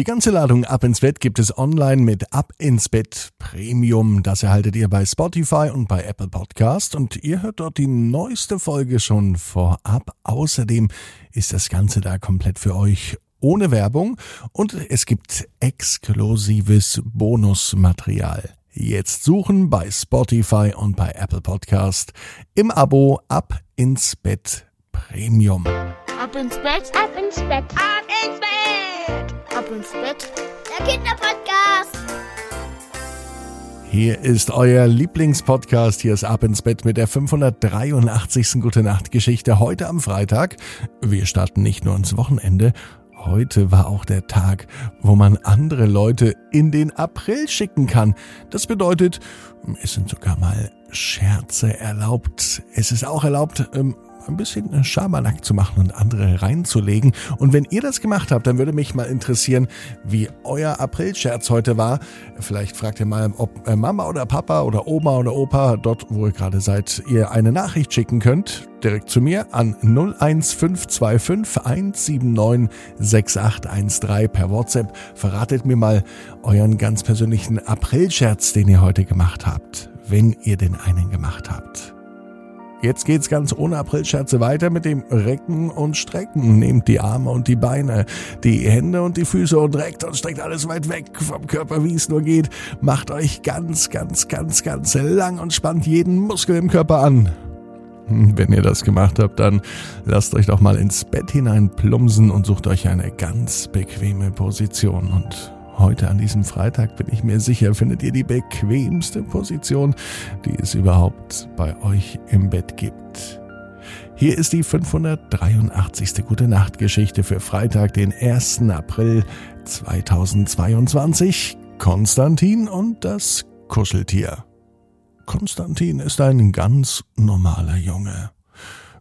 Die ganze Ladung Ab ins Bett gibt es online mit Ab ins Bett Premium. Das erhaltet ihr bei Spotify und bei Apple Podcast und ihr hört dort die neueste Folge schon vorab. Außerdem ist das Ganze da komplett für euch ohne Werbung und es gibt exklusives Bonusmaterial. Jetzt suchen bei Spotify und bei Apple Podcast im Abo Ab ins Bett Premium. Ab ins Bett, ab ins Bett, ab ins Bett, ab ins Bett, der Kinderpodcast. Hier ist euer Lieblingspodcast. Hier ist Ab ins Bett mit der 583. Gute Nacht Geschichte heute am Freitag. Wir starten nicht nur ins Wochenende. Heute war auch der Tag, wo man andere Leute in den April schicken kann. Das bedeutet, es sind sogar mal Scherze erlaubt. Es ist auch erlaubt, ähm, ein bisschen Schabernack zu machen und andere reinzulegen. Und wenn ihr das gemacht habt, dann würde mich mal interessieren, wie euer Aprilscherz heute war. Vielleicht fragt ihr mal, ob äh, Mama oder Papa oder Oma oder Opa dort, wo ihr gerade seid, ihr eine Nachricht schicken könnt. Direkt zu mir an 01525 179 6813 per WhatsApp. Verratet mir mal euren ganz persönlichen Aprilscherz, den ihr heute gemacht habt, wenn ihr den einen gemacht habt. Jetzt geht's ganz ohne Aprilscherze weiter mit dem Recken und Strecken. Nehmt die Arme und die Beine, die Hände und die Füße und reckt und streckt alles weit weg vom Körper, wie es nur geht. Macht euch ganz, ganz, ganz, ganz lang und spannt jeden Muskel im Körper an. Wenn ihr das gemacht habt, dann lasst euch doch mal ins Bett hinein plumsen und sucht euch eine ganz bequeme Position und Heute an diesem Freitag bin ich mir sicher, findet ihr die bequemste Position, die es überhaupt bei euch im Bett gibt. Hier ist die 583. Gute Nacht Geschichte für Freitag, den 1. April 2022. Konstantin und das Kuscheltier. Konstantin ist ein ganz normaler Junge.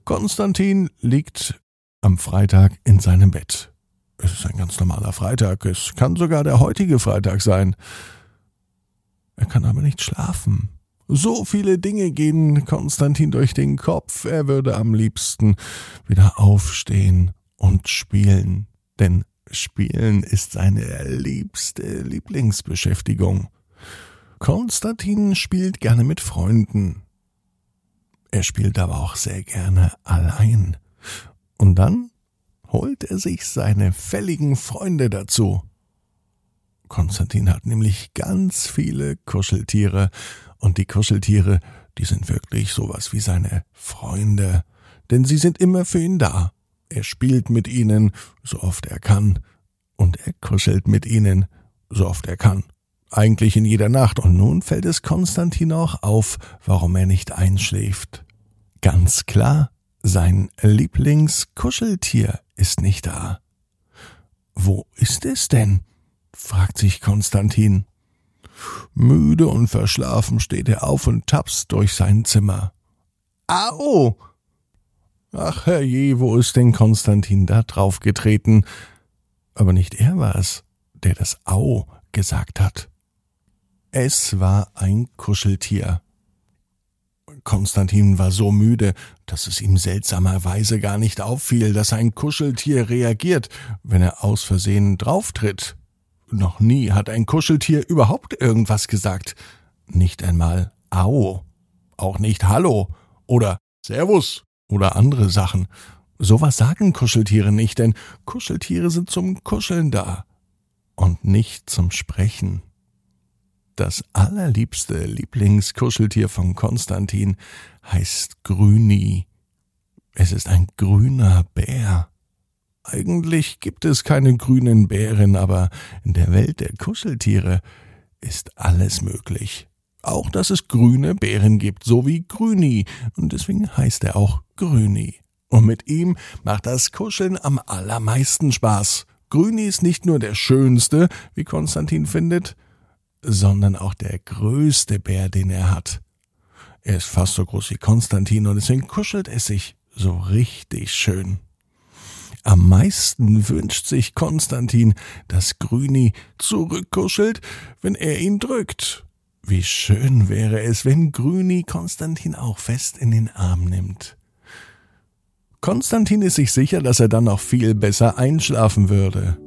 Konstantin liegt am Freitag in seinem Bett. Es ist ein ganz normaler Freitag. Es kann sogar der heutige Freitag sein. Er kann aber nicht schlafen. So viele Dinge gehen Konstantin durch den Kopf. Er würde am liebsten wieder aufstehen und spielen. Denn Spielen ist seine liebste Lieblingsbeschäftigung. Konstantin spielt gerne mit Freunden. Er spielt aber auch sehr gerne allein. Und dann holt er sich seine fälligen Freunde dazu. Konstantin hat nämlich ganz viele Kuscheltiere, und die Kuscheltiere, die sind wirklich sowas wie seine Freunde, denn sie sind immer für ihn da. Er spielt mit ihnen, so oft er kann, und er kuschelt mit ihnen, so oft er kann. Eigentlich in jeder Nacht, und nun fällt es Konstantin auch auf, warum er nicht einschläft. Ganz klar, sein Lieblingskuscheltier ist nicht da. Wo ist es denn? fragt sich Konstantin. Müde und verschlafen steht er auf und tapst durch sein Zimmer. Au! Ach herrje, wo ist denn Konstantin da draufgetreten? Aber nicht er war es, der das Au gesagt hat. Es war ein Kuscheltier. Konstantin war so müde, dass es ihm seltsamerweise gar nicht auffiel, dass ein Kuscheltier reagiert, wenn er aus Versehen drauftritt. Noch nie hat ein Kuscheltier überhaupt irgendwas gesagt. Nicht einmal Au, auch nicht Hallo oder Servus oder andere Sachen. Sowas sagen Kuscheltiere nicht, denn Kuscheltiere sind zum Kuscheln da und nicht zum Sprechen. Das allerliebste Lieblingskuscheltier von Konstantin heißt Grüni. Es ist ein grüner Bär. Eigentlich gibt es keine grünen Bären, aber in der Welt der Kuscheltiere ist alles möglich. Auch, dass es grüne Bären gibt, so wie Grüni, und deswegen heißt er auch Grüni. Und mit ihm macht das Kuscheln am allermeisten Spaß. Grüni ist nicht nur der schönste, wie Konstantin findet, sondern auch der größte Bär, den er hat. Er ist fast so groß wie Konstantin und deswegen kuschelt es sich so richtig schön. Am meisten wünscht sich Konstantin, dass Grüni zurückkuschelt, wenn er ihn drückt. Wie schön wäre es, wenn Grüni Konstantin auch fest in den Arm nimmt. Konstantin ist sich sicher, dass er dann noch viel besser einschlafen würde.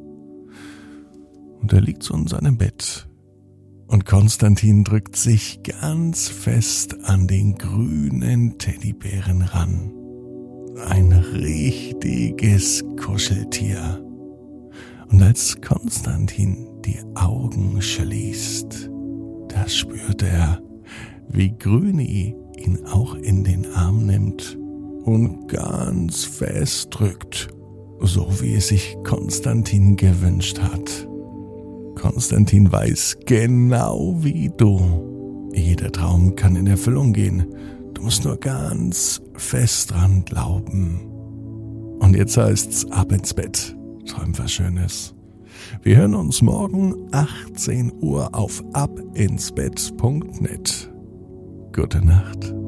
Und er liegt so in seinem Bett. Und Konstantin drückt sich ganz fest an den grünen Teddybären ran. Ein richtiges Kuscheltier. Und als Konstantin die Augen schließt, da spürt er, wie Grüni ihn auch in den Arm nimmt und ganz fest drückt, so wie es sich Konstantin gewünscht hat. Konstantin weiß genau wie du. Jeder Traum kann in Erfüllung gehen. Du musst nur ganz fest dran glauben. Und jetzt heißt's ab ins Bett. Träum was Schönes. Wir hören uns morgen 18 Uhr auf abinsbett.net. Gute Nacht.